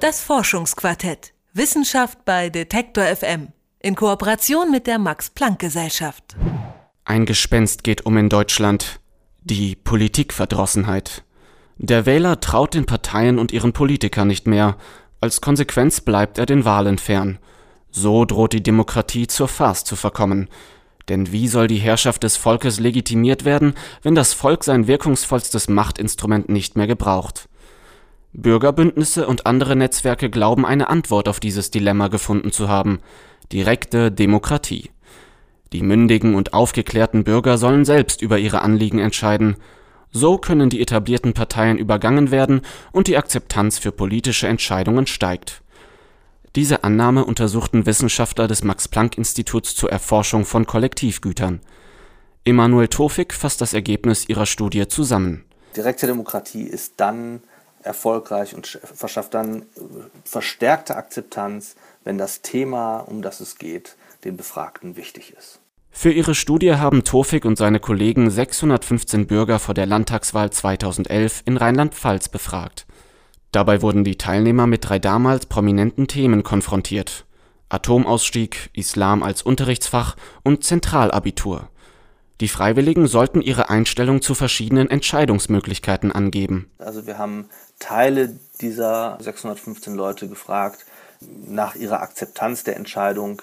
Das Forschungsquartett. Wissenschaft bei Detektor FM. In Kooperation mit der Max-Planck-Gesellschaft. Ein Gespenst geht um in Deutschland. Die Politikverdrossenheit. Der Wähler traut den Parteien und ihren Politikern nicht mehr. Als Konsequenz bleibt er den Wahlen fern. So droht die Demokratie zur Farce zu verkommen. Denn wie soll die Herrschaft des Volkes legitimiert werden, wenn das Volk sein wirkungsvollstes Machtinstrument nicht mehr gebraucht? Bürgerbündnisse und andere Netzwerke glauben eine Antwort auf dieses Dilemma gefunden zu haben direkte Demokratie. Die mündigen und aufgeklärten Bürger sollen selbst über ihre Anliegen entscheiden. So können die etablierten Parteien übergangen werden und die Akzeptanz für politische Entscheidungen steigt. Diese Annahme untersuchten Wissenschaftler des Max-Planck-Instituts zur Erforschung von Kollektivgütern. Emanuel Tofik fasst das Ergebnis ihrer Studie zusammen. Direkte Demokratie ist dann erfolgreich und verschafft dann verstärkte Akzeptanz, wenn das Thema, um das es geht, den Befragten wichtig ist. Für ihre Studie haben Tofik und seine Kollegen 615 Bürger vor der Landtagswahl 2011 in Rheinland-Pfalz befragt. Dabei wurden die Teilnehmer mit drei damals prominenten Themen konfrontiert: Atomausstieg, Islam als Unterrichtsfach und Zentralabitur. Die Freiwilligen sollten ihre Einstellung zu verschiedenen Entscheidungsmöglichkeiten angeben. Also wir haben Teile dieser 615 Leute gefragt nach ihrer Akzeptanz der Entscheidung,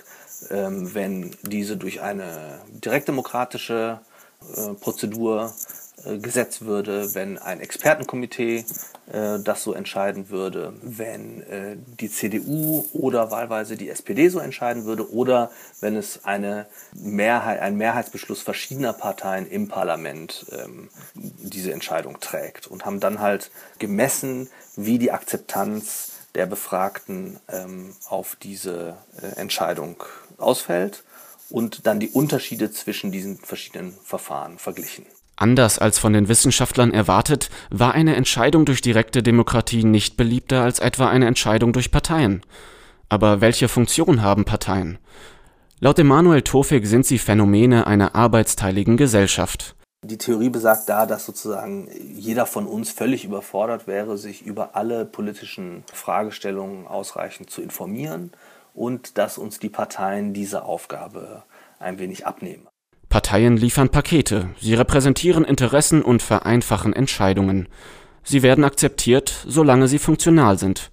ähm, wenn diese durch eine direktdemokratische äh, Prozedur gesetzt würde, wenn ein Expertenkomitee äh, das so entscheiden würde, wenn äh, die CDU oder wahlweise die SPD so entscheiden würde oder wenn es eine Mehrheit, ein Mehrheitsbeschluss verschiedener Parteien im Parlament ähm, diese Entscheidung trägt und haben dann halt gemessen, wie die Akzeptanz der Befragten ähm, auf diese äh, Entscheidung ausfällt und dann die Unterschiede zwischen diesen verschiedenen Verfahren verglichen. Anders als von den Wissenschaftlern erwartet, war eine Entscheidung durch direkte Demokratie nicht beliebter als etwa eine Entscheidung durch Parteien. Aber welche Funktion haben Parteien? Laut Emanuel Tofik sind sie Phänomene einer arbeitsteiligen Gesellschaft. Die Theorie besagt da, dass sozusagen jeder von uns völlig überfordert wäre, sich über alle politischen Fragestellungen ausreichend zu informieren und dass uns die Parteien diese Aufgabe ein wenig abnehmen. Parteien liefern Pakete, sie repräsentieren Interessen und vereinfachen Entscheidungen. Sie werden akzeptiert, solange sie funktional sind.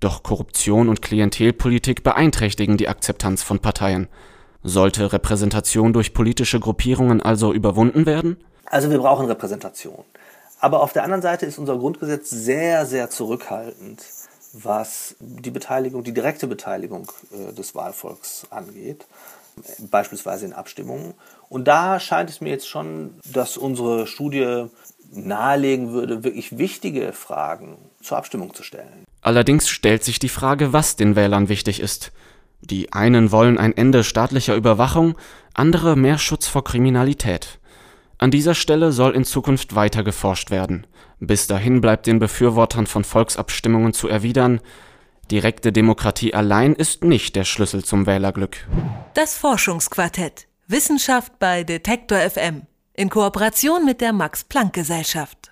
Doch Korruption und Klientelpolitik beeinträchtigen die Akzeptanz von Parteien. Sollte Repräsentation durch politische Gruppierungen also überwunden werden? Also wir brauchen Repräsentation. Aber auf der anderen Seite ist unser Grundgesetz sehr, sehr zurückhaltend, was die Beteiligung, die direkte Beteiligung äh, des Wahlvolks angeht beispielsweise in Abstimmungen. Und da scheint es mir jetzt schon, dass unsere Studie nahelegen würde, wirklich wichtige Fragen zur Abstimmung zu stellen. Allerdings stellt sich die Frage, was den Wählern wichtig ist. Die einen wollen ein Ende staatlicher Überwachung, andere mehr Schutz vor Kriminalität. An dieser Stelle soll in Zukunft weiter geforscht werden. Bis dahin bleibt den Befürwortern von Volksabstimmungen zu erwidern, Direkte Demokratie allein ist nicht der Schlüssel zum Wählerglück. Das Forschungsquartett. Wissenschaft bei Detektor FM. In Kooperation mit der Max-Planck-Gesellschaft.